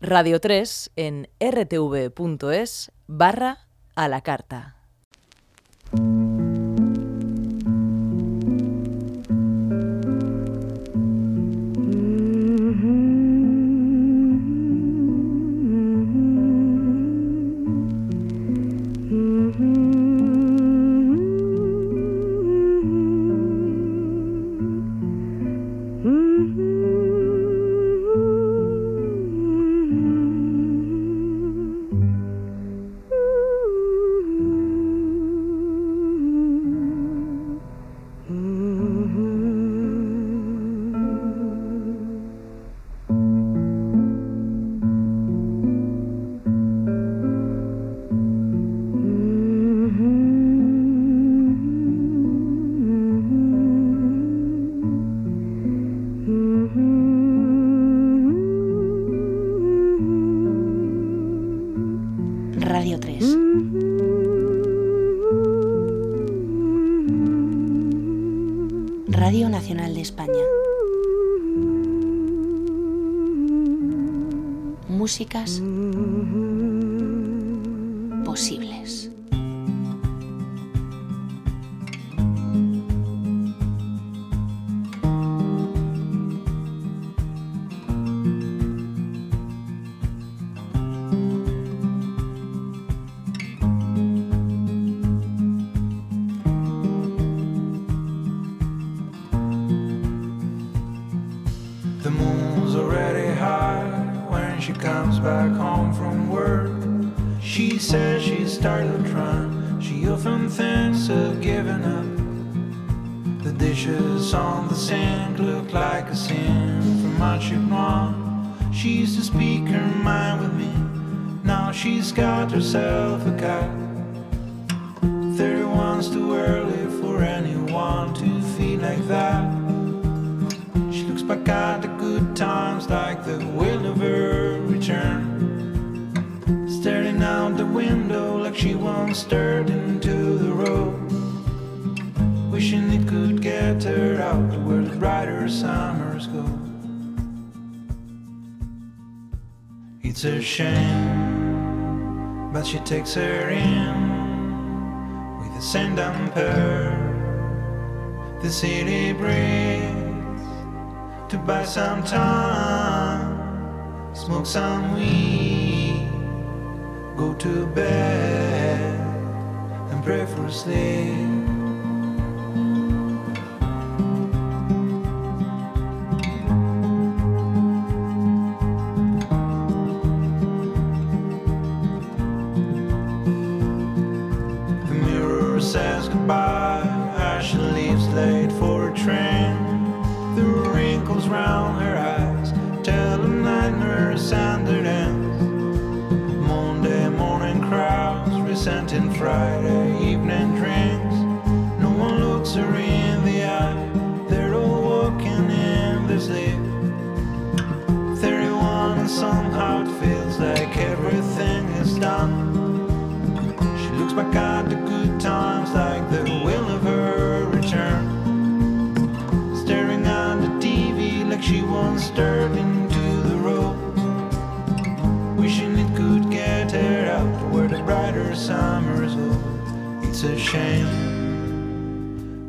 Radio 3 en rtv.es barra a la carta. Músicas dishes on the sink look like a sin from Magic Noir. She used to speak her mind with me. Now she's got herself a cat. 31's too early for anyone to feel like that. She looks back at the good times like they will never return. Staring out the window like she once stared into the road. Wishing it could get her out where the brighter summers go. It's a shame, but she takes her in with a sand damper. The city breaks to buy some time, smoke some weed, go to bed and pray for sleep. Out where the brighter summers go. It's a shame,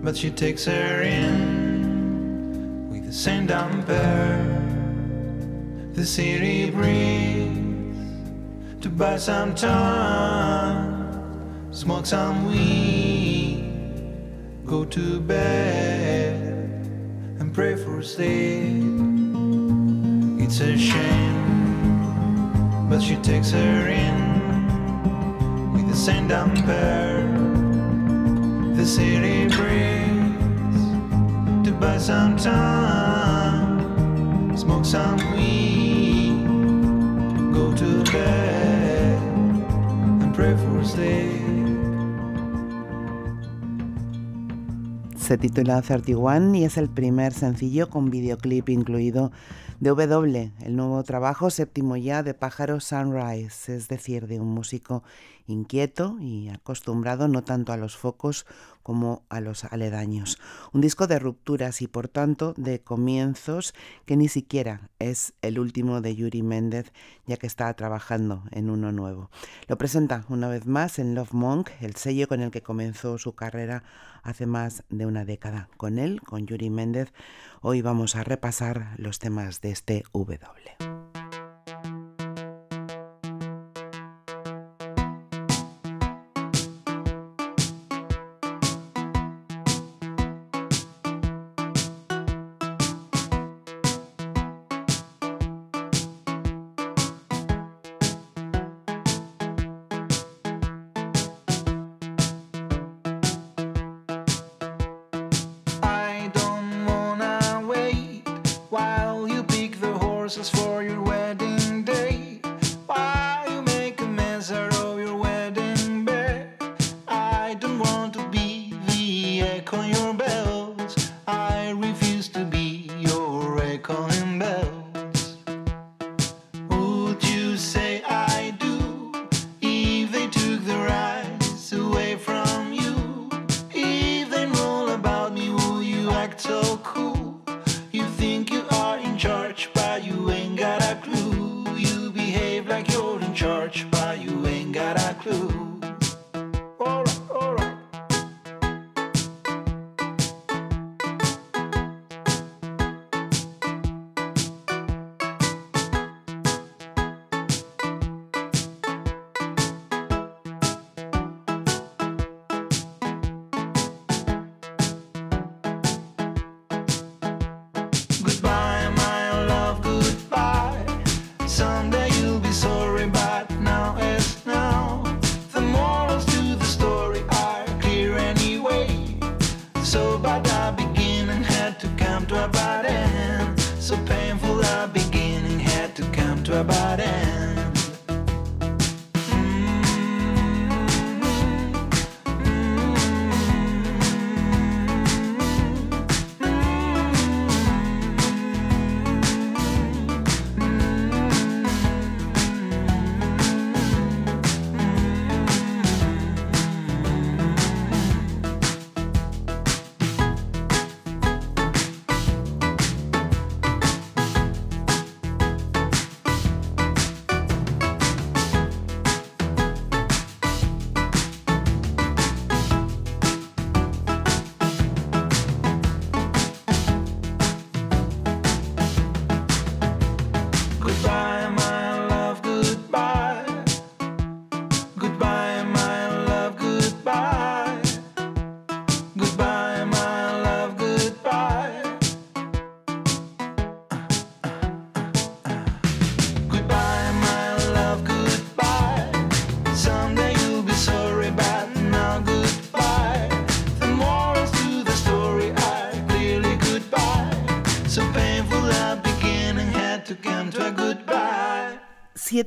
but she takes her in with the same damper. The city breeze to buy some time, smoke some weed, go to bed and pray for sleep. It's a shame, but she takes her in same damper. The city breeze to buy some time, smoke some weed, go to bed and pray for sleep. Se titula 31 y es el primer sencillo con videoclip incluido De W, el nuevo trabajo séptimo ya de Pájaro Sunrise, es decir, de un músico inquieto y acostumbrado no tanto a los focos como a los aledaños. Un disco de rupturas y por tanto de comienzos que ni siquiera es el último de Yuri Méndez, ya que está trabajando en uno nuevo. Lo presenta una vez más en Love Monk, el sello con el que comenzó su carrera hace más de una década. Con él, con Yuri Méndez, Hoy vamos a repasar los temas de este W. horses for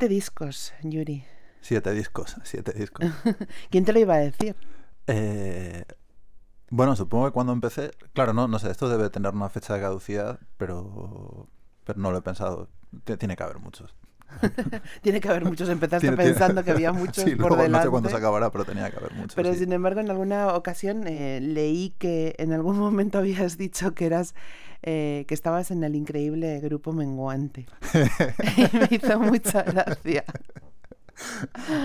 Siete discos, Yuri. Siete discos, siete discos. ¿Quién te lo iba a decir? Eh, bueno, supongo que cuando empecé, claro, no, no sé, esto debe tener una fecha de caducidad, pero, pero no lo he pensado. Tiene que haber muchos. tiene que haber muchos. Empezaste pensando que había muchos por delante. No sé cuándo se acabará, pero tenía que haber muchos. Pero sin embargo, en alguna ocasión eh, leí que en algún momento habías dicho que eras eh, que estabas en el increíble grupo Menguante. y me hizo mucha gracia.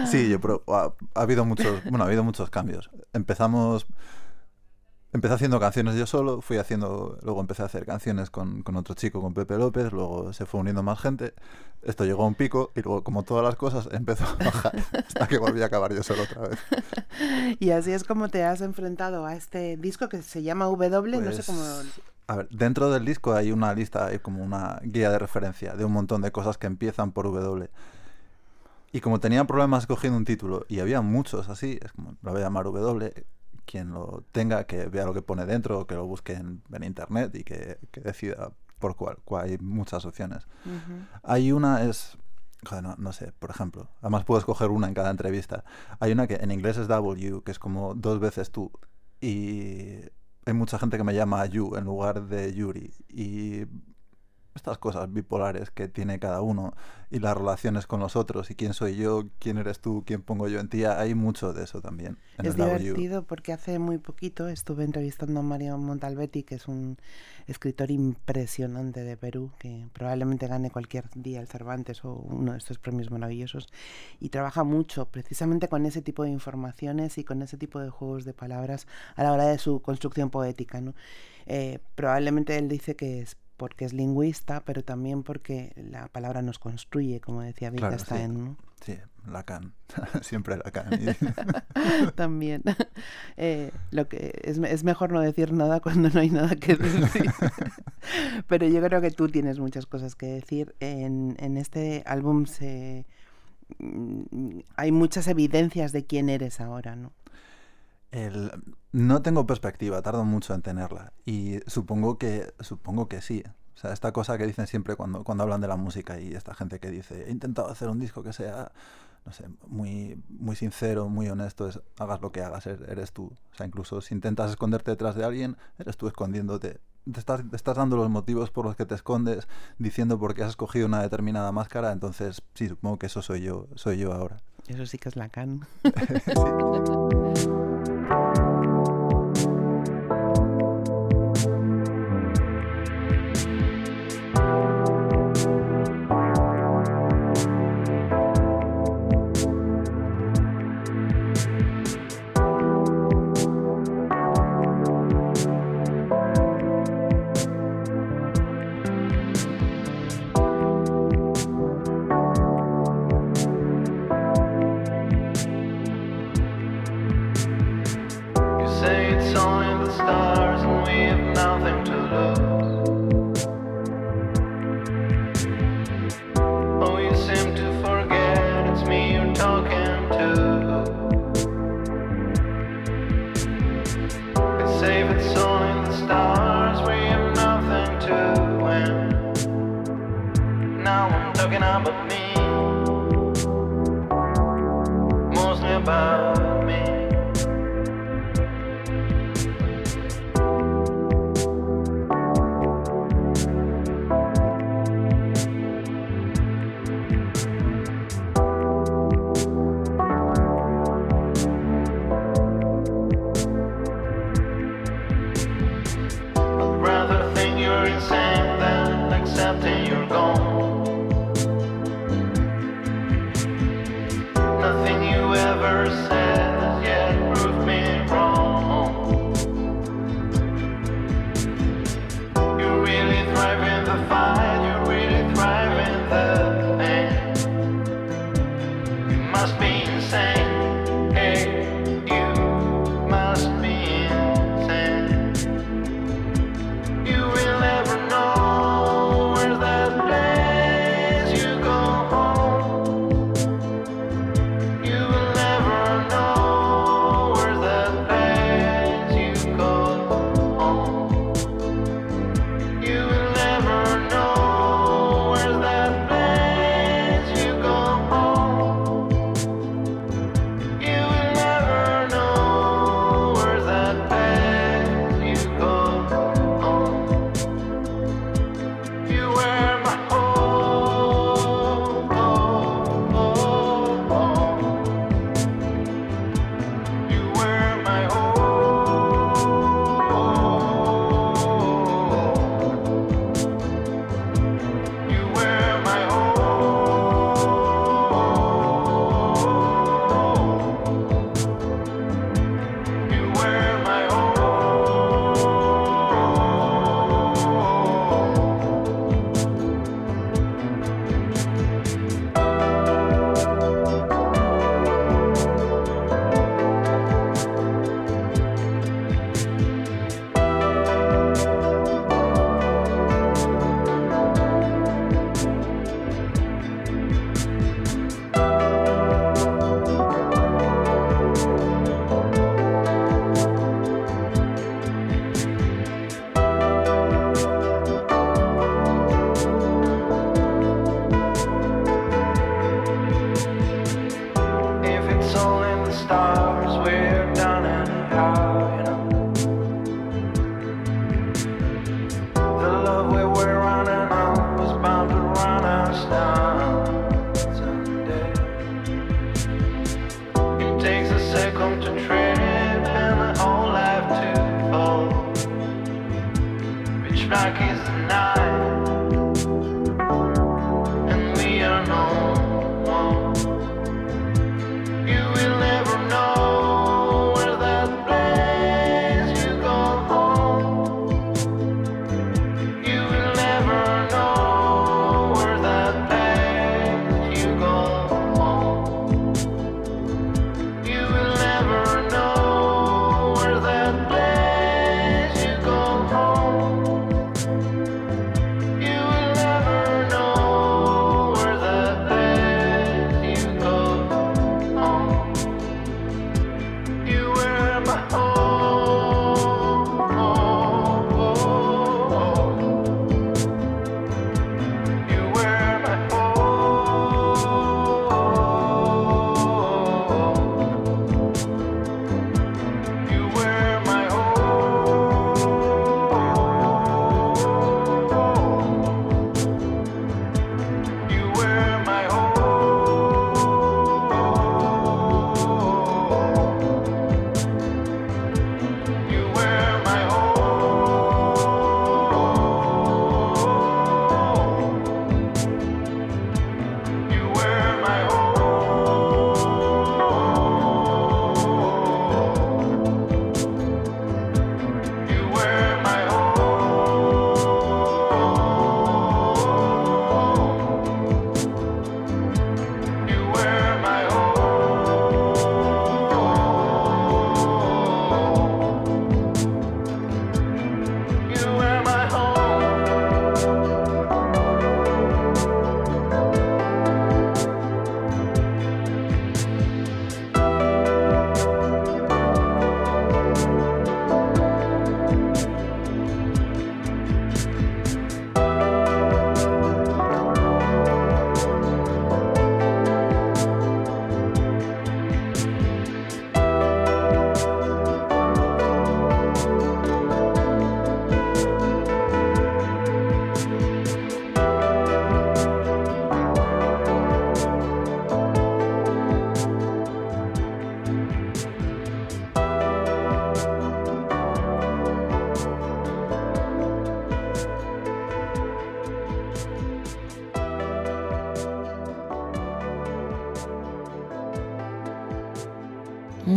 Sí, yo, pero ha, habido muchos, bueno, ha habido muchos cambios. Empezamos empecé haciendo canciones yo solo, fui haciendo, luego empecé a hacer canciones con, con, otro chico, con Pepe López, luego se fue uniendo más gente, esto llegó a un pico y luego como todas las cosas empezó a bajar hasta que volví a acabar yo solo otra vez. Y así es como te has enfrentado a este disco que se llama W, no sé pues, cómo... A ver, dentro del disco hay una lista, hay como una guía de referencia de un montón de cosas que empiezan por W. Y como tenía problemas escogiendo un título y había muchos así, es como, lo voy a llamar W, quien lo tenga, que vea lo que pone dentro, que lo busque en, internet y que, decida por cuál, Hay muchas opciones. Hay una, es... no, no, sé, por ejemplo. Además puedo escoger una en cada entrevista. Hay una que en inglés es W, que es como dos veces tú. Y hay mucha gente que me llama Yu en lugar de Yuri. Y estas cosas bipolares que tiene cada uno y las relaciones con los otros y quién soy yo, quién eres tú, quién pongo yo en ti, hay mucho de eso también. En es el W. divertido porque hace muy poquito estuve entrevistando a Mario Montalbetti, que es un escritor impresionante de Perú, que probablemente gane cualquier día el Cervantes o uno de estos premios maravillosos, y trabaja mucho precisamente con ese tipo de informaciones y con ese tipo de juegos de palabras a la hora de su construcción poética. ¿no? Eh, probablemente él dice que es porque es lingüista, pero también porque la palabra nos construye, como decía Claro, Wittgenstein. sí. ¿no? Sí, Lacan, siempre Lacan. También. Eh, lo que es, es mejor no decir nada cuando no hay nada que decir. Pero yo creo que tú tienes muchas cosas que decir. En, en este álbum se mm, hay muchas evidencias de quién eres ahora, ¿no? El- no tengo perspectiva, tardo mucho en tenerla. Y supongo que, supongo que sí. O sea, esta cosa que dicen siempre cuando, cuando hablan de la música y esta gente que dice, he intentado hacer un disco que sea, no sé, muy, muy sincero, muy honesto, es, hagas lo que hagas, er- eres tú. O sea, incluso si intentas esconderte detrás de alguien, eres tú escondiéndote. Te estás, te estás dando los motivos por los que te escondes, diciendo por qué has escogido una determinada máscara, entonces sí, supongo que eso soy yo, soy yo ahora. Eso sí que es Lacan. You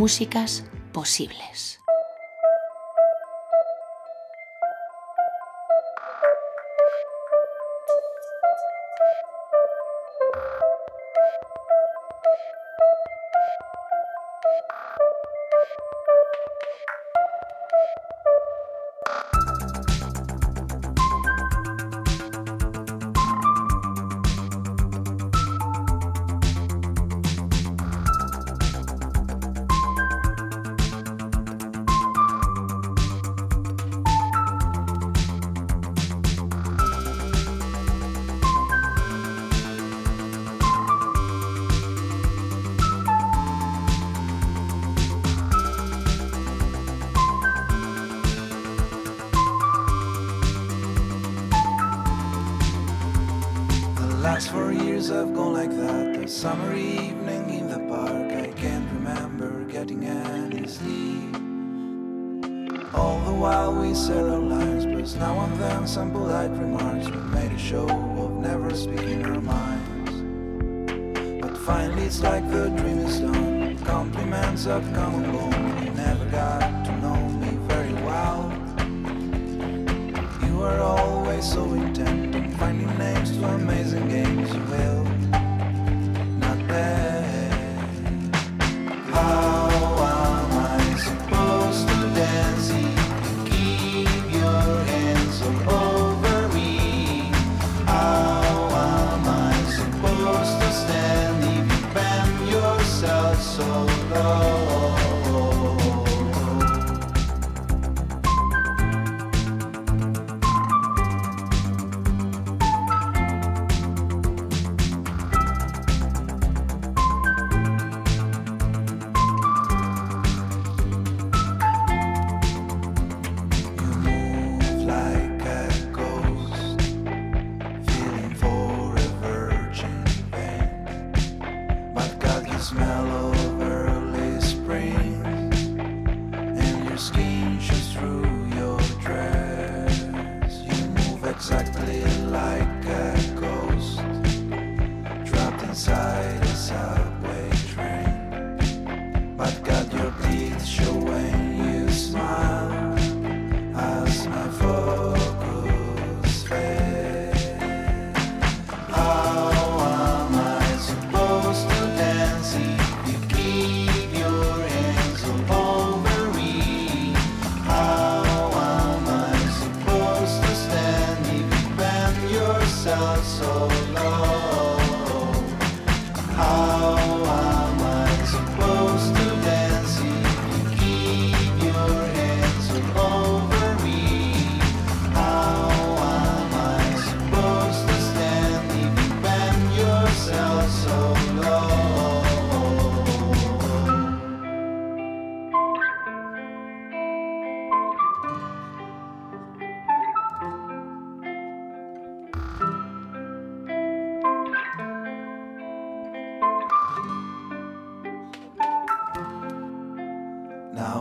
músicas posibles.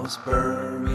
bombs burn.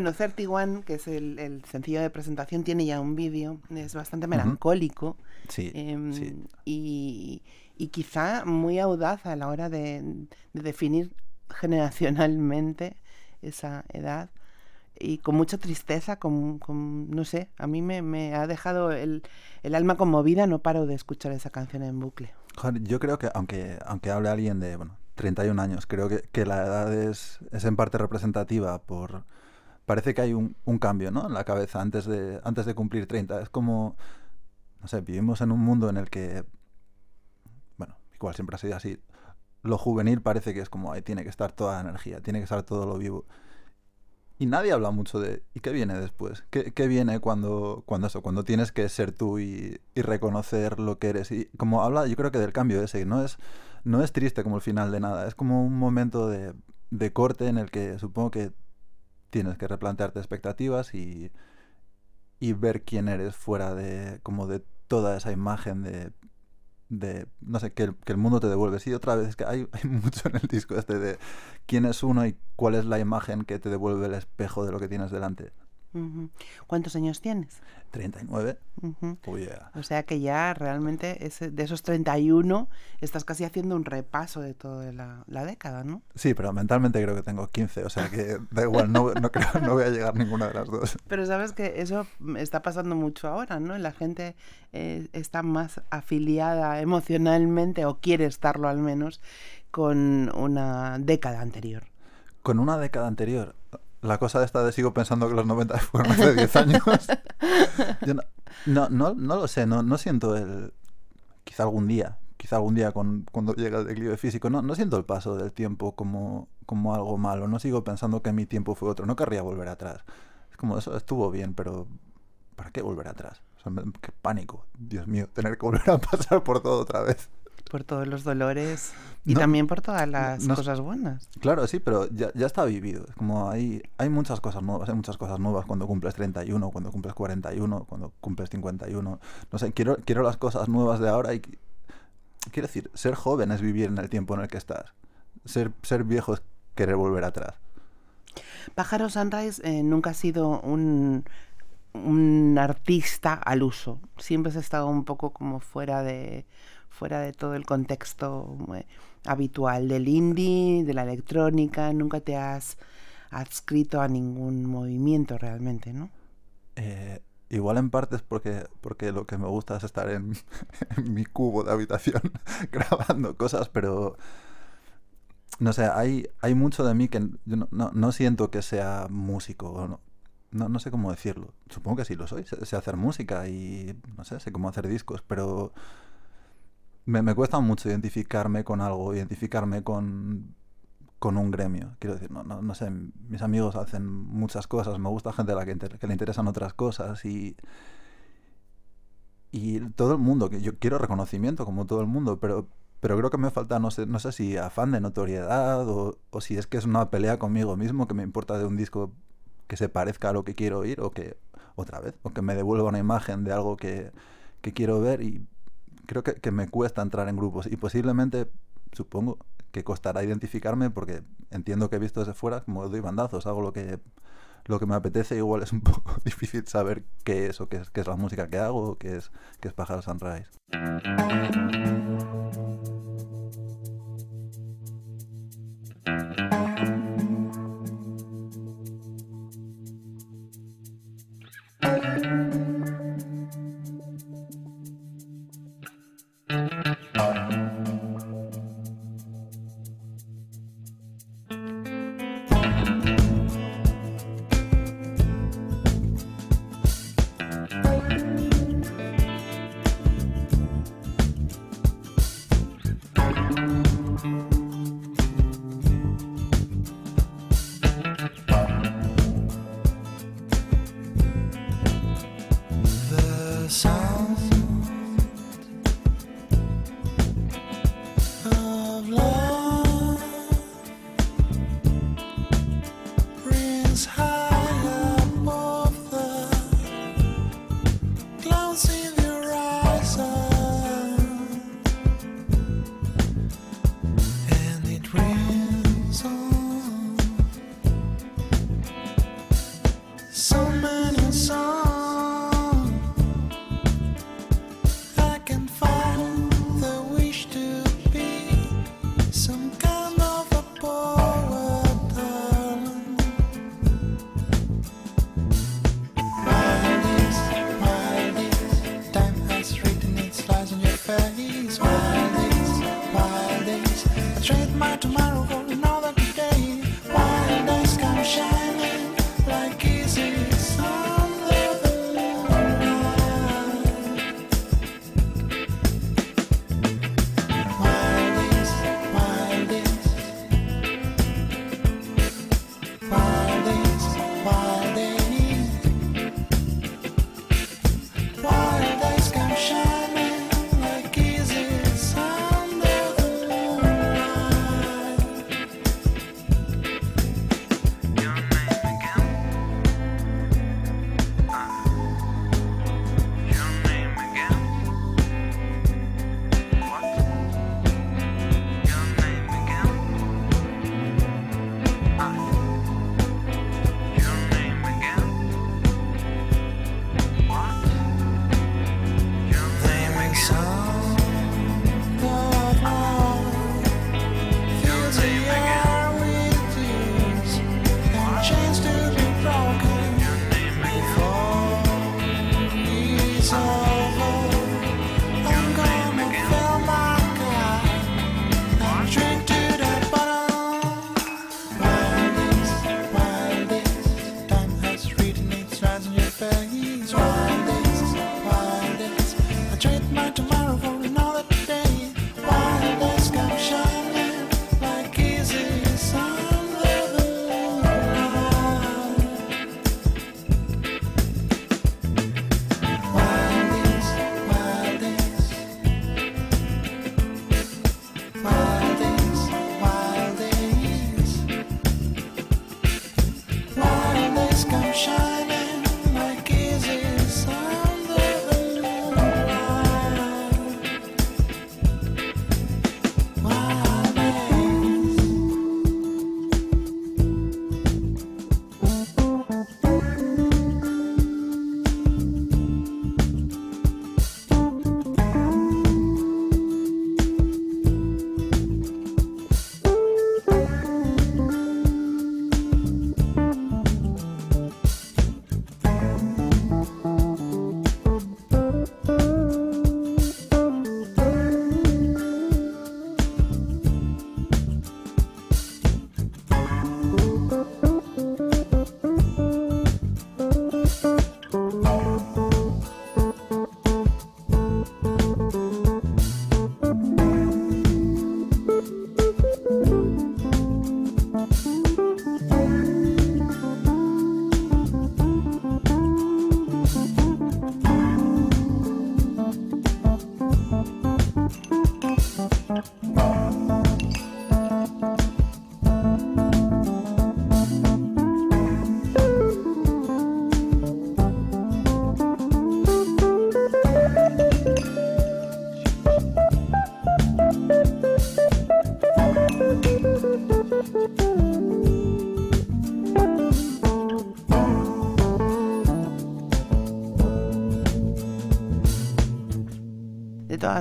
Bueno, 31, que es el, el, sencillo de presentación, tiene ya un vídeo, es bastante melancólico. Uh -huh. sí, eh, sí. Y, y, quizá muy audaz a la hora de, de definir generacionalmente esa edad y con mucha tristeza, con, con, no sé, a mí me, me ha dejado el, el, alma conmovida, no paro de escuchar esa canción en bucle. Yo creo que aunque, aunque hable alguien de bueno, 31 años, creo que, que la edad es, es en parte representativa por, Parece que hay un, un cambio ¿no? en la cabeza antes de, antes de cumplir 30. Es como, no sé, vivimos en un mundo en el que, bueno, igual siempre ha sido así, lo juvenil parece que es como ahí tiene que estar toda la energía, tiene que estar todo lo vivo. Y nadie habla mucho de ¿y qué viene después? ¿Qué, qué viene cuando, cuando eso? Cuando tienes que ser tú y, y reconocer lo que eres. Y como habla, yo creo que del cambio ese, no es, no es triste como el final de nada, es como un momento de, de corte en el que supongo que tienes que replantearte expectativas y, y ver quién eres fuera de como de toda esa imagen de, de no sé, que el, mundo te devuelve. Sí, otra vez, es que hay, hay mucho en el disco este de quién es uno y cuál es la imagen que te devuelve el espejo de lo que tienes delante. ¿Cuántos años tienes? 39. Ujú. Oh, yeah. O sea que ya realmente ese- de esos 31 estás casi haciendo un repaso de toda la, la década, ¿no? Sí, pero mentalmente creo que tengo 15, o sea que da igual, no, no creo, no voy a llegar a ninguna de las dos. Pero sabes que eso está pasando mucho ahora, ¿no? La gente eh, está más afiliada emocionalmente, o quiere estarlo al menos, con una década anterior. Con una década anterior, la cosa esta de sigo pensando que los 90 fueron hace 10 años. Yo no, no, no, no lo sé, no, no siento el... Quizá algún día, quizá algún día con- cuando llegue el declive físico, no, no siento el paso del tiempo como, como algo malo, no sigo pensando que mi tiempo fue otro, no querría volver atrás. Es como, eso estuvo bien, pero ¿para qué volver atrás? O sea, me- qué pánico, Dios mío, tener que volver a pasar por todo otra vez. Por todos los dolores y No, también por todas las no- cosas buenas. Claro, sí, pero ya, ya está vivido. Como hay, hay muchas cosas nuevas, hay muchas cosas nuevas cuando cumples 31, cuando cumples 41, cuando cumples 51. No sé, quiero, quiero las cosas nuevas de ahora y... qui- Quiero decir, ser joven es vivir en el tiempo en el que estás. Ser, ser viejo es querer volver atrás. Pájaro Sunrise eh, nunca ha sido un, un artista al uso. Siempre has estado un poco como fuera de, fuera de todo el contexto eh, habitual del indie, de la electrónica. Nunca te has adscrito a ningún movimiento realmente, ¿no? Eh, igual en parte es porque, porque lo que me gusta es estar en, mi cubo de habitación grabando cosas, pero no sé, hay, hay mucho de mí que yo no, no- siento que sea músico, no, no sé cómo decirlo. Supongo que sí lo soy, sé, sé hacer música y no sé, sé cómo hacer discos, pero me, me cuesta mucho identificarme con algo, identificarme con, con un gremio. Quiero decir, no, no, no sé, mis amigos hacen muchas cosas, me gusta gente a la que, le interesan otras cosas y, y todo el mundo, que yo quiero reconocimiento como todo el mundo, pero, pero creo que me falta, no sé, no sé si afán de notoriedad o, o si es que es una pelea conmigo mismo que me importa de un disco que se parezca a lo que quiero oír o que, otra vez, o que me devuelva una imagen de algo que, que quiero ver y creo que, que me cuesta entrar en grupos y posiblemente, supongo, que costará identificarme porque entiendo que he visto desde fuera, como doy bandazos, hago lo que, lo que me apetece, igual es un poco difícil saber qué es o qué es, qué es la música que hago o qué es, qué es Pájaro Sunrise.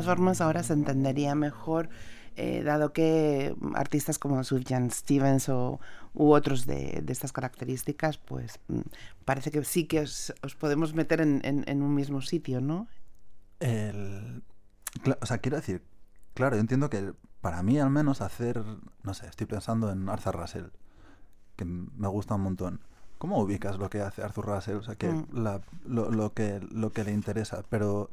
Formas, ahora se entendería mejor, eh, dado que artistas como Sufjan Stevens o, u otros de, de estas características, pues mm, parece que sí que os, os podemos meter en, en- en un mismo sitio, ¿no? El... O sea, quiero decir, claro, yo entiendo que para mí al menos hacer, no sé, estoy pensando en Arthur Russell, que me gusta un montón. ¿Cómo ubicas lo que hace Arthur Russell? O sea, que Mm. la- lo, lo que, lo que le interesa, pero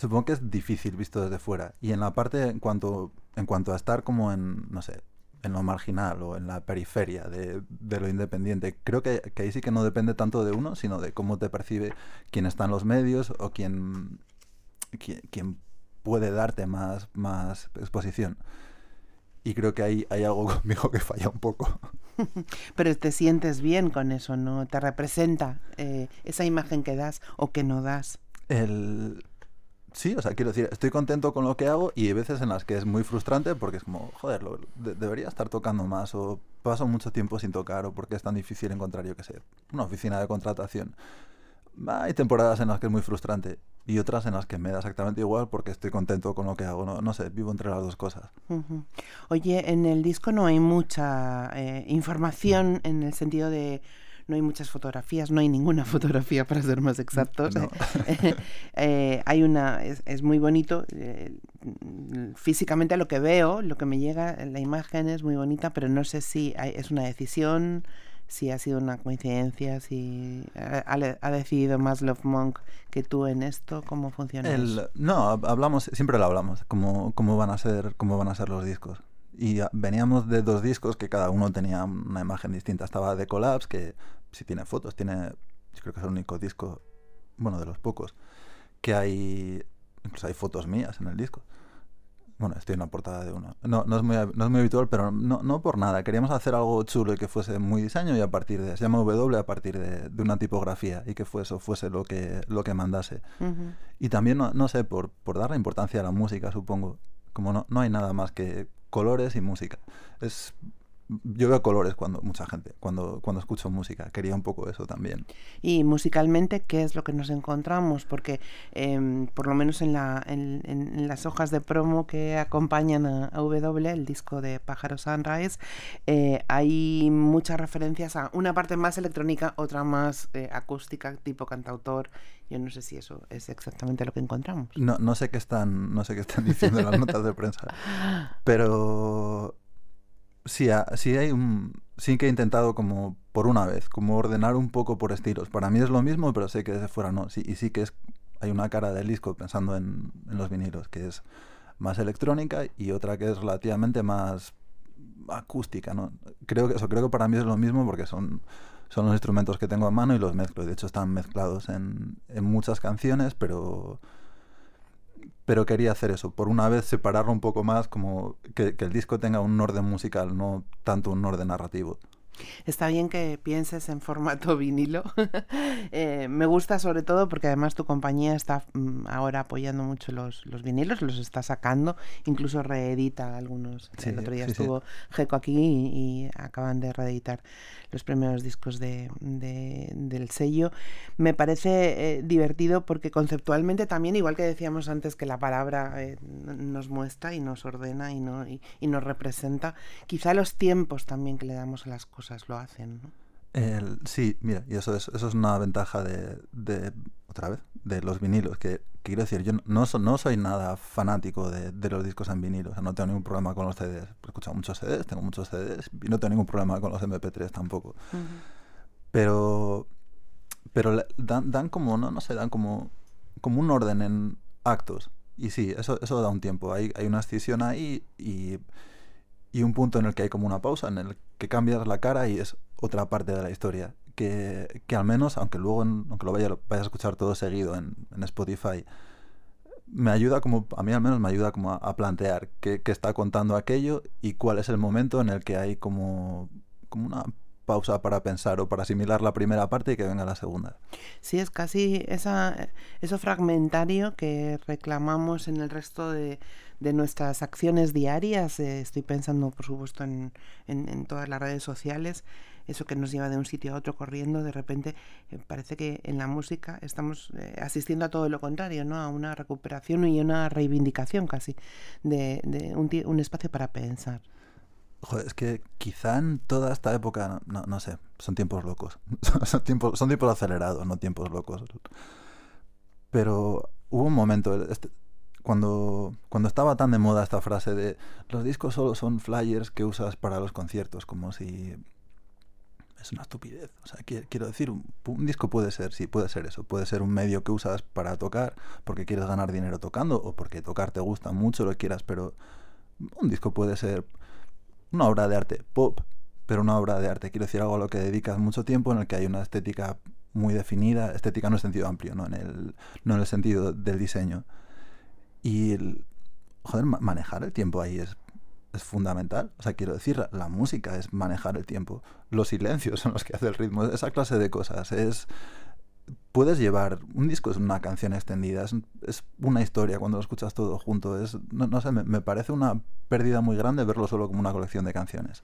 supongo que es difícil visto desde fuera. Y en la parte, en cuanto, en cuanto a estar como en, no sé, en lo marginal o en la periferia de, de lo independiente, creo que, que ahí sí que no depende tanto de uno, sino de cómo te percibe quien está en los medios o quien, quien, quien puede darte más, más exposición. Y creo que ahí hay algo conmigo que falla un poco. Pero te sientes bien con eso, ¿no? Te representa eh, esa imagen que das o que no das. El... Sí, o sea, quiero decir, estoy contento con lo que hago y hay veces en las que es muy frustrante porque es como, joder, debería estar tocando más o paso mucho tiempo sin tocar o porque es tan difícil encontrar, yo qué sé, una oficina de contratación. Hay temporadas en las que es muy frustrante y otras en las que me da exactamente igual porque estoy contento con lo que hago. No, no sé, vivo entre las dos cosas. Oye, en el disco no hay mucha eh, información en el sentido de no hay muchas fotografías, no hay ninguna fotografía para ser más exactos. No. Eh, hay una, es, es muy bonito. eh, físicamente lo que veo, lo que me llega, la imagen es muy bonita, pero no sé si hay- es una decisión, si ha sido una coincidencia, si ha, ha- decidido más Love Monk que tú en esto, ¿cómo funciona El- no, hab- hablamos, siempre lo hablamos, cómo, cómo van a ser, cómo van a ser los discos. Y veníamos de dos discos que cada uno tenía una imagen distinta. Estaba de Collapse, que si tiene fotos, tiene, yo creo que es el único disco, bueno, de los pocos, que hay, incluso hay fotos mías en el disco. Bueno, estoy en la portada de uno. No, no, es, muy, no es muy habitual, pero no, no por nada. Queríamos hacer algo chulo y que fuese muy diseño y a partir de, se llama W a partir de, de una tipografía y que fuese, fuese lo que, lo que mandase. Y también, no, no sé, por, por darle importancia a la música, supongo. Como no, no hay nada más que colores y música. Es, yo veo colores cuando, mucha gente, cuando, cuando escucho música. Quería un poco eso también. Y musicalmente, ¿qué es lo que nos encontramos? Porque em, por lo menos en, la, en, en- las hojas de promo que acompañan a, a W, el disco de Pájaro Sunrise, eh, hay muchas referencias a una parte más electrónica, otra más eh, acústica, tipo cantautor. Yo no sé si eso es exactamente lo que encontramos. No, no sé qué están, no sé qué están diciendo en las notas de prensa. Pero sí, ha- sí hay un, sí que he intentado como por una vez, como ordenar un poco por estilos. Para mí es lo mismo, pero sé que desde fuera no. Sí, y sí que es, hay una cara del disco pensando en, en los vinilos, que es más electrónica y otra que es relativamente más acústica, ¿no? Creo que eso, creo que para mí es lo mismo porque son, son los instrumentos que tengo a mano y los mezclo. De hecho, están mezclados en, en muchas canciones, pero pero quería hacer eso, por una vez separarlo un poco más, como que, que el disco tenga un orden musical, no tanto un orden narrativo. Está bien que pienses en formato vinilo. Eh, me gusta sobre todo porque además tu compañía está mm, ahora apoyando mucho los, los vinilos, los está sacando, incluso reedita algunos. Sí, el otro día sí, estuvo Geco aquí y, y acaban de reeditar los primeros discos de, de- del sello. Me parece eh, divertido porque conceptualmente también, igual que decíamos antes que la palabra eh, nos muestra y nos ordena y, no, y, y nos representa, quizá los tiempos también que le damos a las cosas lo hacen. ¿no? El- sí, mira, y eso es, eso es una ventaja de, de- otra vez, de los vinilos, que, que quiero decir, yo no, so- no soy nada fanático de, de los discos en vinilo, o sea, no tengo ningún problema con los CDs, he escuchado muchos CDs, tengo muchos CDs, y no tengo ningún problema con los MP3 tampoco. pero pero le- dan, dan como no no sé dan como como un orden en actos y sí eso eso da un tiempo hay, hay una escisión ahí y, y un punto en el que hay como una pausa en el que cambias la cara y es otra parte de la historia que, que al menos aunque luego aunque lo vaya, lo a escuchar todo seguido en, en Spotify me ayuda como a mí al menos me ayuda como a, a plantear qué, qué está contando aquello y cuál es el momento en el que hay como como una pausa para pensar o para asimilar la primera parte y que venga la segunda. Sí, es casi esa, eso fragmentario que reclamamos en el resto de, de nuestras acciones diarias. Eh, estoy pensando, por supuesto, en, en, todas las redes sociales, eso que nos lleva de un sitio a otro corriendo, de repente eh, parece que en la música estamos eh, asistiendo a todo lo contrario, ¿no? a una recuperación y una reivindicación casi de, de un, un, espacio para pensar. Joder, es que quizá en toda esta época, no, no sé, son tiempos locos, son, tiempos, son tiempos acelerados, no tiempos locos. Pero hubo un momento, este, cuando, cuando estaba tan de moda esta frase de los discos solo son flyers que usas para los conciertos, como si es una estupidez. O sea, quiero decir, un, disco puede ser, sí, puede ser eso. Puede ser un medio que usas para tocar porque quieres ganar dinero tocando o porque tocar te gusta mucho, lo quieras, pero un disco puede ser una obra de arte pop, pero una obra de arte, quiero decir, algo a lo que dedicas mucho tiempo, en el que hay una estética muy definida, estética no en el sentido amplio, no en el, no en el sentido del diseño. Y, el, joder, manejar el tiempo ahí es, es fundamental. O sea, quiero decir, la, música es manejar el tiempo. Los silencios son los que hace el ritmo. Esa clase de cosas. Es. Puedes llevar. Un disco es una canción extendida. Es, una historia cuando lo escuchas todo junto. Es. No, no sé, me parece una pérdida muy grande verlo solo como una colección de canciones.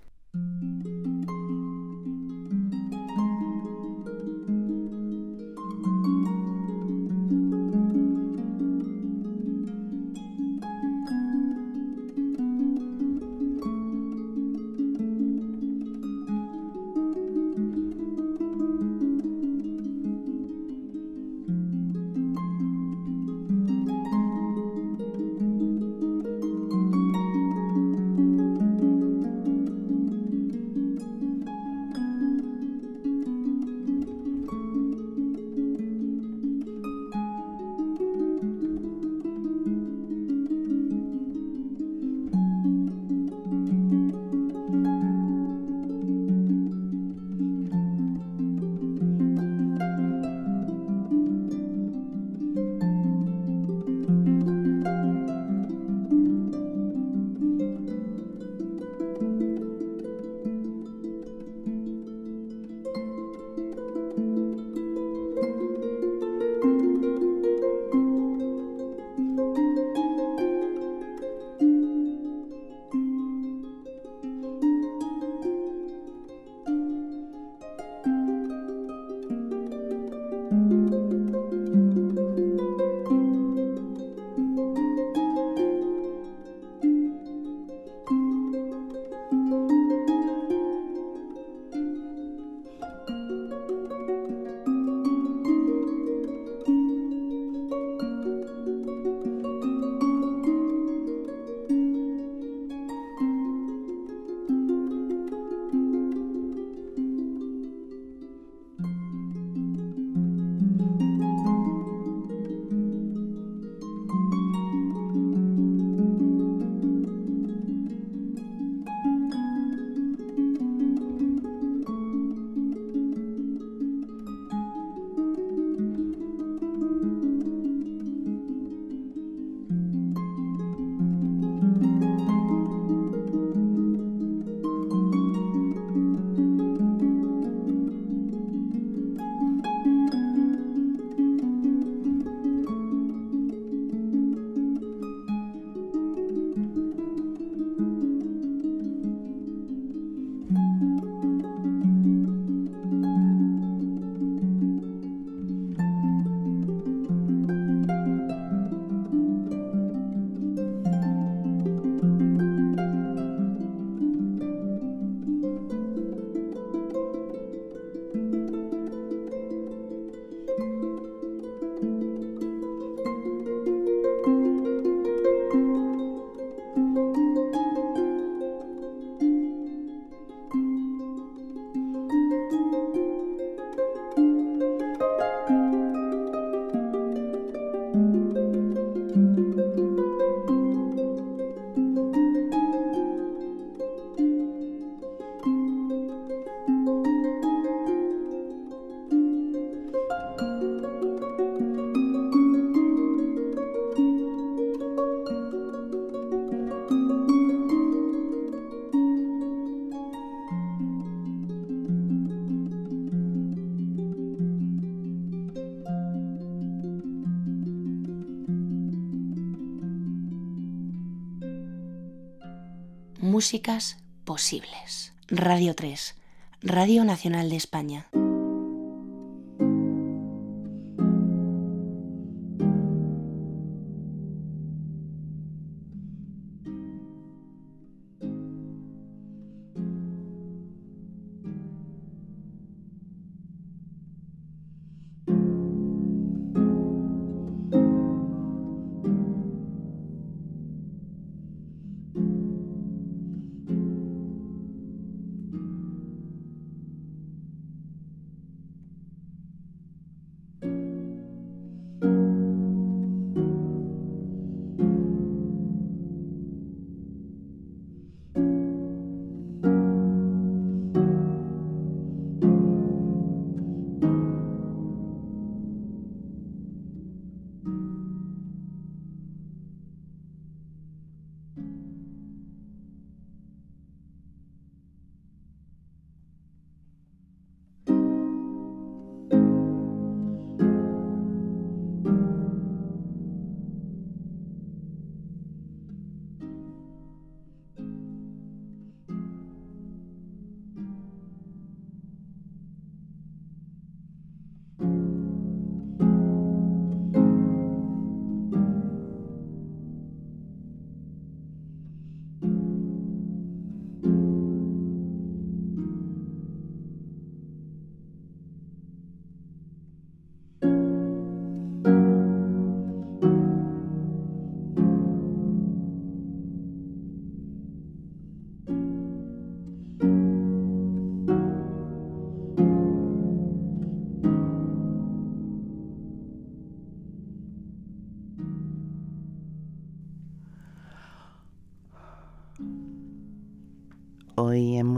Músicas posibles. Radio 3, Radio Nacional de España.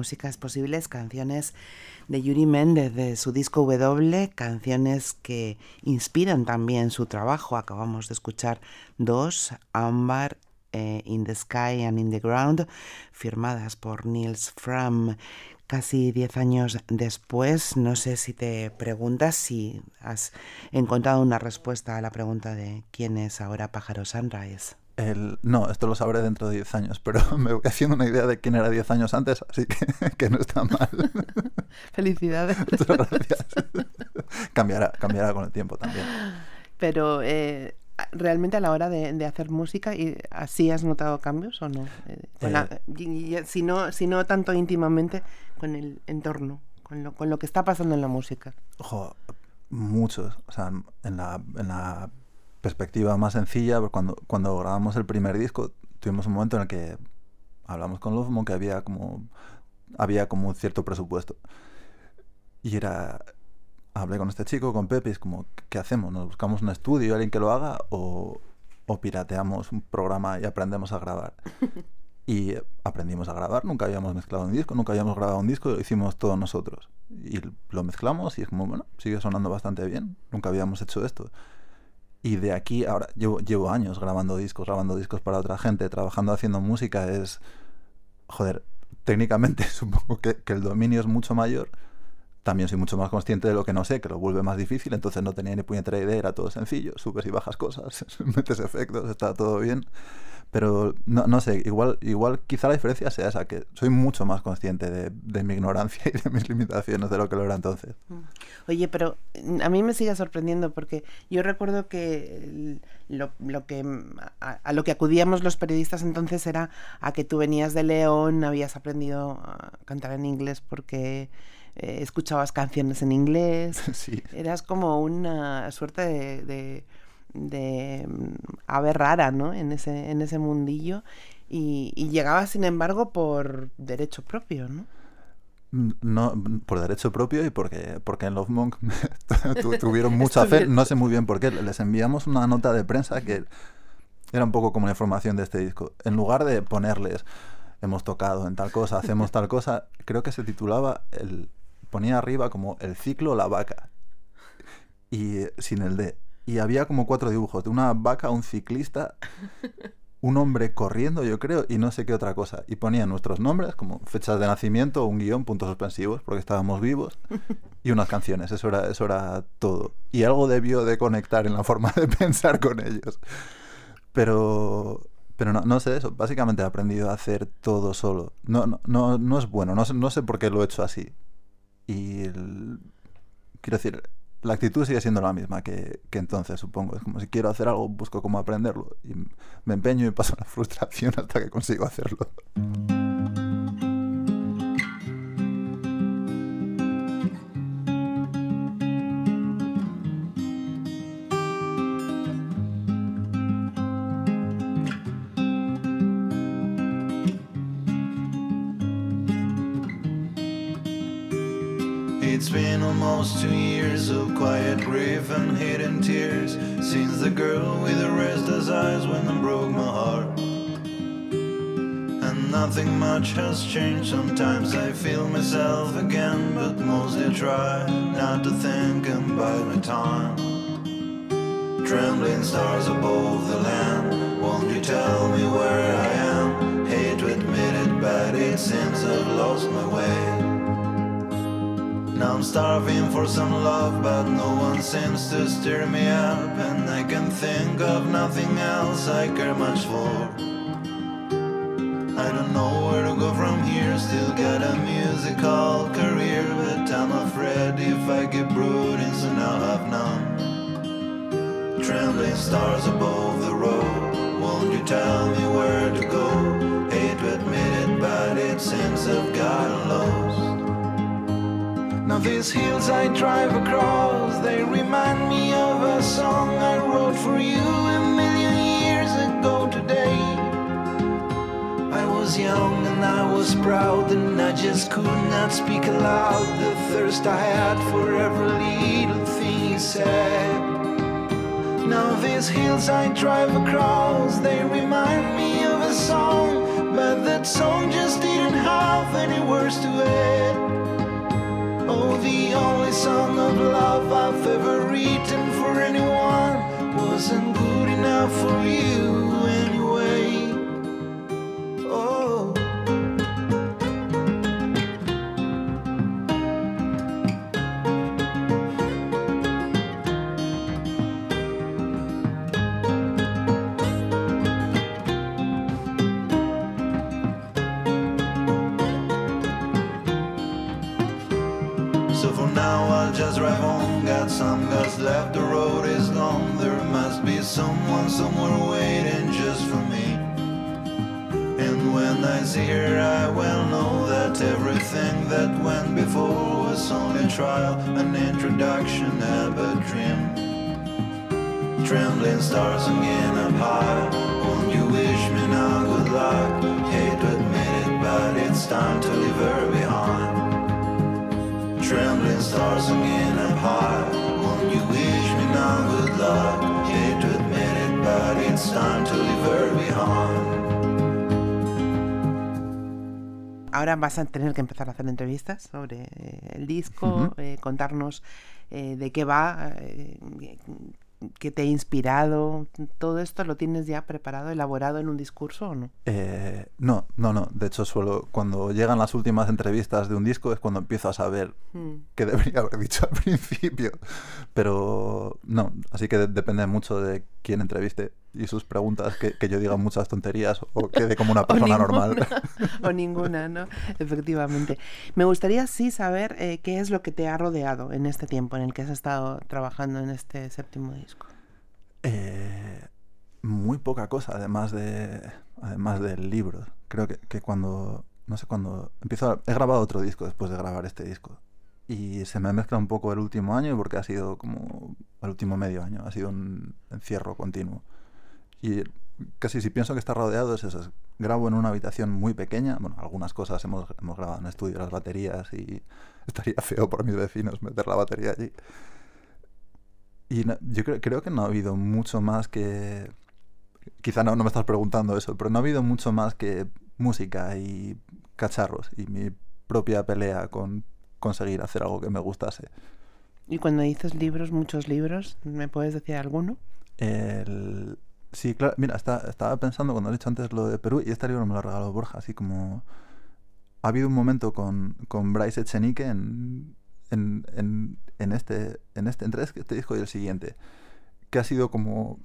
Músicas Posibles, canciones de Yuri Méndez de su disco W, canciones que inspiran también su trabajo. Acabamos de escuchar dos, Ámbar, eh, In the Sky and In the Ground, firmadas por Niels Fram. Casi diez años después, no sé si te preguntas si has encontrado una respuesta a la pregunta de quién es ahora Pájaro Sunrise. El, no, esto lo sabré dentro de 10 años, pero me voy haciendo una idea de quién era 10 años antes, así que, que no está mal. Felicidades. Muchas gracias. cambiará, cambiará con el tiempo también. Pero eh, realmente a la hora de, de, hacer música, ¿y ¿así has notado cambios o no? Eh, con la, y, y, si no? Si no tanto íntimamente con el entorno, con lo, con lo que está pasando en la música. Ojo, muchos. O sea, en la, en la perspectiva más sencilla, cuando, cuando grabamos el primer disco, tuvimos un momento en el que hablamos con Lufmo que había como, había como un cierto presupuesto. Y era, hablé con este chico, con Pepe, y es como, ¿qué hacemos? ¿Nos buscamos un estudio, alguien que lo haga? ¿O, o pirateamos un programa y aprendemos a grabar? Y aprendimos a grabar, nunca habíamos mezclado un disco, nunca habíamos grabado un disco, lo hicimos todos nosotros. Y lo mezclamos y es como, bueno, sigue sonando bastante bien, nunca habíamos hecho esto. Y de aquí, ahora llevo, llevo años grabando discos, grabando discos para otra gente, trabajando haciendo música, es, joder, técnicamente supongo que, que el dominio es mucho mayor, también soy mucho más consciente de lo que no sé, que lo vuelve más difícil, entonces no tenía ni puñetera idea, era todo sencillo, subes y bajas cosas, metes efectos, está todo bien. Pero no, no, sé, igual, igual quizá la diferencia sea esa, que soy mucho más consciente de, de, mi ignorancia y de mis limitaciones de lo que lo era entonces. Oye, pero a mí me sigue sorprendiendo porque yo recuerdo que lo, lo que a, a, lo que acudíamos los periodistas entonces era a que tú venías de León, habías aprendido a cantar en inglés porque eh, escuchabas canciones en inglés, sí. eras como una suerte de, de de ave rara, ¿no? En ese, en ese mundillo. Y, y, llegaba, sin embargo, por derecho propio, ¿no? No, por derecho propio y porque, porque en Love Monk tuvieron mucha fe, no sé muy bien por qué. Les enviamos una nota de prensa que era un poco como la información de este disco. En lugar de ponerles, hemos tocado en tal cosa, hacemos tal cosa, creo que se titulaba, el, ponía arriba como el ciclo La Vaca. Y sin el D y había como cuatro dibujos de una vaca, un ciclista, un hombre corriendo, yo creo, y no sé qué otra cosa. Y ponían nuestros nombres, como fechas de nacimiento, un guion, puntos suspensivos, porque estábamos vivos, y unas canciones. Eso era, eso era todo. Y algo debió de conectar en la forma de pensar con ellos. Pero, Pero no, no sé eso. Básicamente he aprendido a hacer todo solo. No, no, no, no es bueno. No sé, no sé por qué lo he hecho así. Y el- quiero decir, la actitud sigue siendo la misma que, que entonces, supongo. Es como si quiero hacer algo, busco cómo aprenderlo. Y me empeño y paso la frustración hasta que consigo hacerlo. Almost two years of quiet grief and hidden tears since the girl with the restless eyes went and broke my heart. And nothing much has changed. Sometimes I feel myself again, but mostly I try not to think and bide my time. Trembling stars above the land, won't you tell me where I am? Hate to admit it, but it seems I've lost my way. Now I'm starving for some love, but no one seems to stir me up. And I can think of nothing else I care much for. I don't know where to go from here, still got a musical career, but I'm afraid if I keep brooding, so now have none. Trembling stars above the road, won't you tell me where to go? Hate to admit it, but it seems I've lost. These hills I drive across, they remind me of a song I wrote for you a million years ago today. I was young and I was proud and I just could not speak aloud the thirst I had for every little thing he said. Now these hills I drive across, they remind me of a song, but that song just didn't have any words to it. Oh, the only song of love I've ever written for anyone wasn't good enough for you anyway. Trembling stars again up high Won't you wish me now good luck Hate to admit it but it's time to leave her behind Trembling stars again up high. Won't you wish me now good luck? Hate to admit it, but it's time to leave her behind. Ahora vas a tener que empezar a hacer entrevistas sobre eh, el disco, Ujú. eh, contarnos eh, de qué va, eh, qué te ha inspirado. ¿Todo esto lo tienes ya preparado, elaborado en un discurso o no? Eh, no, no, no. De hecho, suelo, cuando llegan las últimas entrevistas de un disco es cuando empiezo a saber Mm. qué debería haber dicho al principio. Pero no, así que de- depende mucho de quién entreviste y sus preguntas, que, que yo diga muchas tonterías o quede como una O persona ninguna, normal. o ninguna, ¿no? Efectivamente. Me gustaría sí saber eh, qué es lo que te ha rodeado en este tiempo en el que has estado trabajando en este séptimo disco. Eh, muy poca cosa, además de además del libro. Creo que, que cuando, no sé, cuando empiezo a- he grabado otro disco después de grabar este disco. Y se me mezcla un poco el último año porque ha sido como el último medio año, ha sido un encierro continuo. Y casi si pienso que está rodeado es eso, es- grabo en una habitación muy pequeña, bueno, algunas cosas hemos, hemos grabado en estudio, las baterías y estaría feo por mis vecinos meter la batería allí. Y no- yo creo, creo que no ha habido mucho más que... Quizá no, no me estás preguntando eso, pero no ha habido mucho más que música y cacharros y mi propia pelea con conseguir hacer algo que me gustase. Y cuando dices libros, muchos libros, ¿me puedes decir alguno? El... Sí, claro, mira, está- estaba pensando cuando he dicho antes lo de Perú y este libro me lo regaló Borja, así como... Ha habido un momento con, con Bryce Echenique en, en, en, en este, en este, entre este disco y el siguiente, que ha sido como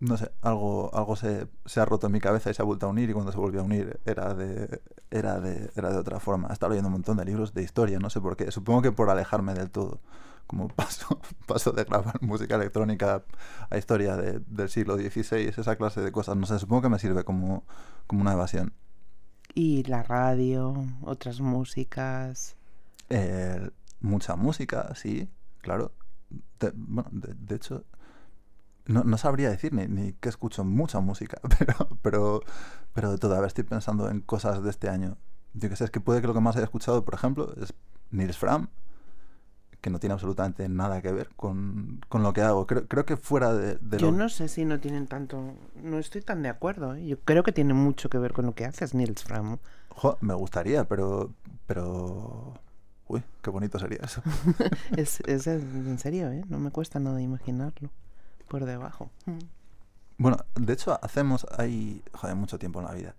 no sé, algo, algo se, se, ha roto en mi cabeza y se ha vuelto a unir y cuando se volvió a unir era de, era de, era de otra forma. He estado leyendo un montón de libros de historia, no sé por qué. Supongo que por alejarme del todo. Como paso, paso de grabar música electrónica a historia de, del siglo XVI, esa clase de cosas. No sé, supongo que me sirve como, como una evasión. ¿Y la radio? ¿Otras músicas? Eh, mucha música, sí, claro. De, bueno, de, de hecho, no, no, sabría decir ni, ni, que escucho mucha música, pero, pero, pero de todo, a ver, estoy pensando en cosas de este año. Yo que sé, es que puede que lo que más haya escuchado, por ejemplo, es Nils Fram, que no tiene absolutamente nada que ver con, con lo que hago. Creo, creo que fuera de, de Yo lo... no sé si no tienen tanto... No estoy tan de acuerdo. ¿eh? Yo creo que tiene mucho que ver con lo que haces, Nils Fram. Jo, me gustaría, pero... pero... Uy, qué bonito sería eso. es, es, en serio, ¿eh? No me cuesta nada imaginarlo por debajo. Bueno, de hecho hacemos ahí, joder, mucho tiempo en la vida.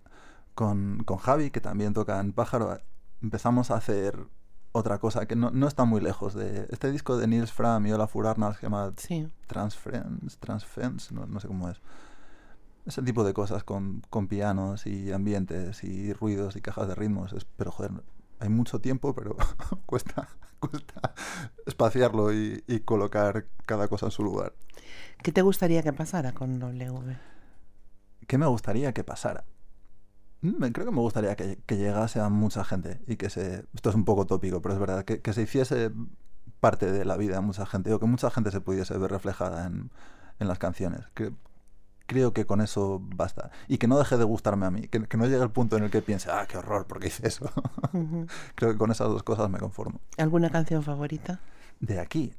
Con, con Javi, que también toca en Pájaro, empezamos a hacer otra cosa que no, no está muy lejos de este disco de Nils Fram y Olafur Arnalds que se llama sí. Transference, Transference no, no, sé cómo es. Ese tipo de cosas con, con pianos y ambientes y ruidos y cajas de ritmos. Es, pero joder, hay mucho tiempo, pero cuesta, cuesta espaciarlo y, y, colocar cada cosa en su lugar. ¿Qué te gustaría que pasara con W? ¿Qué me gustaría que pasara? Creo que me gustaría que, que, llegase a mucha gente y que se... Esto es un poco tópico, pero es verdad, que, que se hiciese parte de la vida de mucha gente o que mucha gente se pudiese ver reflejada en, en las canciones. Que, creo que con eso basta. Y que no deje de gustarme a mí, que, que no llegue el punto en el que piense, ah, qué horror, ¿por qué hice eso? Uh -huh. creo que con esas dos cosas me conformo. ¿Alguna canción favorita? De aquí.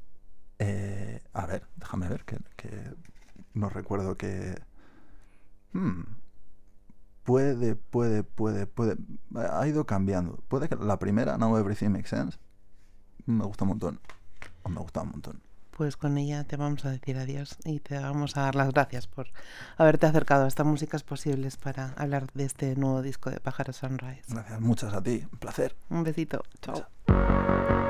Eh, a ver, déjame ver, que, que no recuerdo que... Hmm. Puede, puede, puede, puede... Ha ido cambiando. Puede que la primera, Now Everything Makes Sense, me gusta un montón. O me gusta un montón pues con ella te vamos a decir adiós y te vamos a dar las gracias por haberte acercado a estas músicas posibles para hablar de este nuevo disco de Pájaro Sunrise. Gracias, muchas a ti, un placer. Un besito, chao. Chao.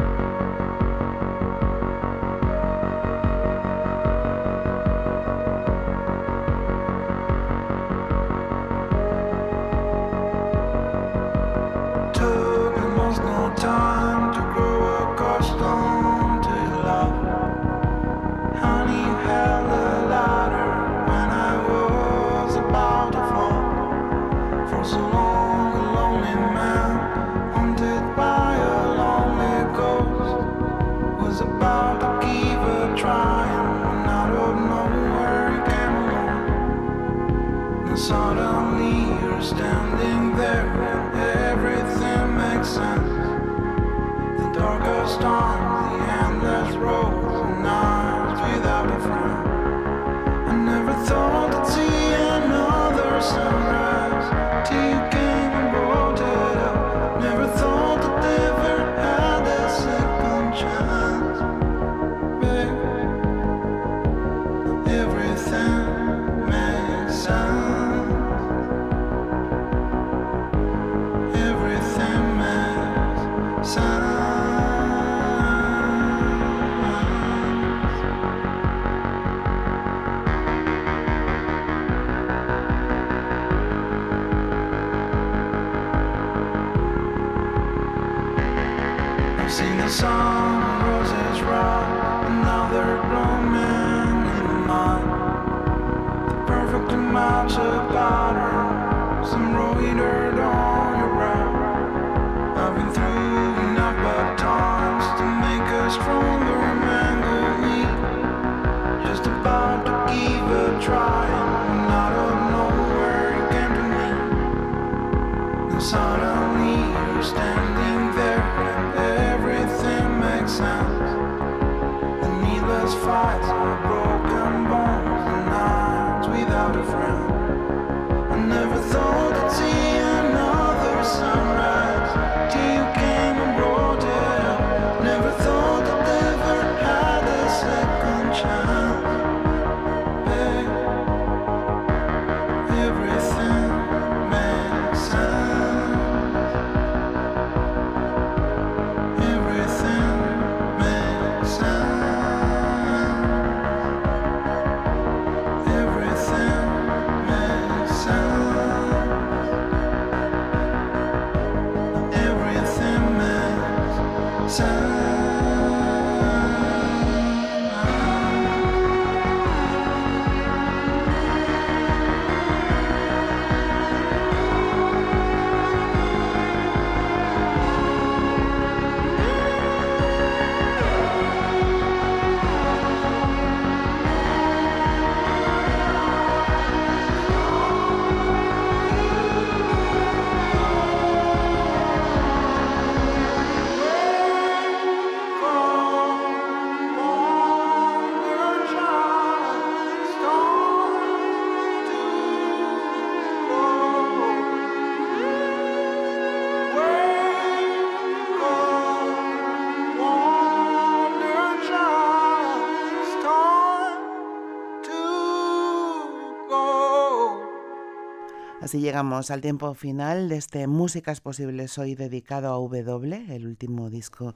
Así llegamos al tiempo final de este Músicas Posibles hoy dedicado a W, el último disco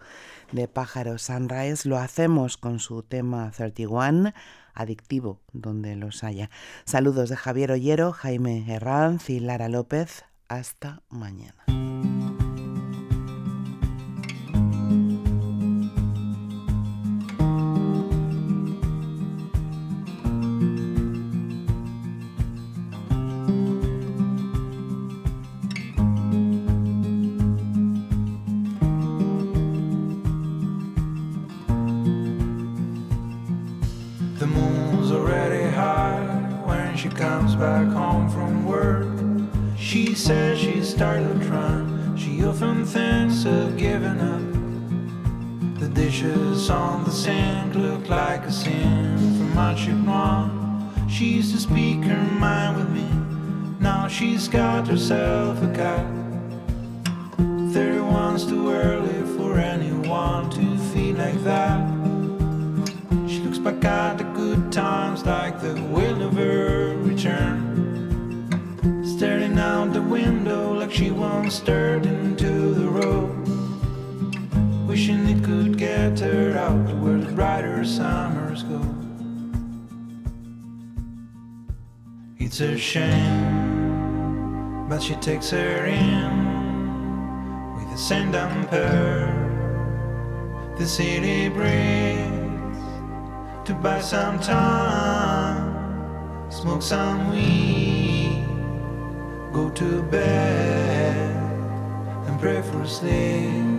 de Pájaro Sunrise. Lo hacemos con su tema 31, adictivo, donde los haya. Saludos de Javier Ollero, Jaime Herranz y Lara López. Hasta mañana. It's a shame but she takes her in with a sand damper. The city breaks to buy some time, smoke some weed, go to bed and pray for sleep.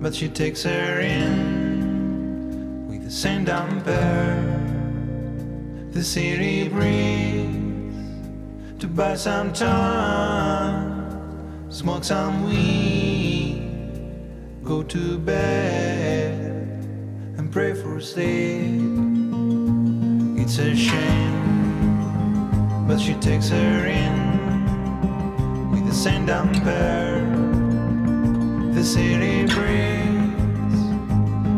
But she takes her in with the same damper. The city breeze to buy some time, smoke some weed, go to bed and pray for sleep. It's a shame, but she takes her in with the same damper the city breeze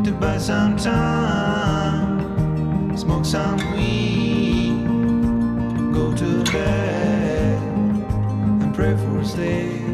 to buy some time, smoke some weed, go to bed and pray for sleep.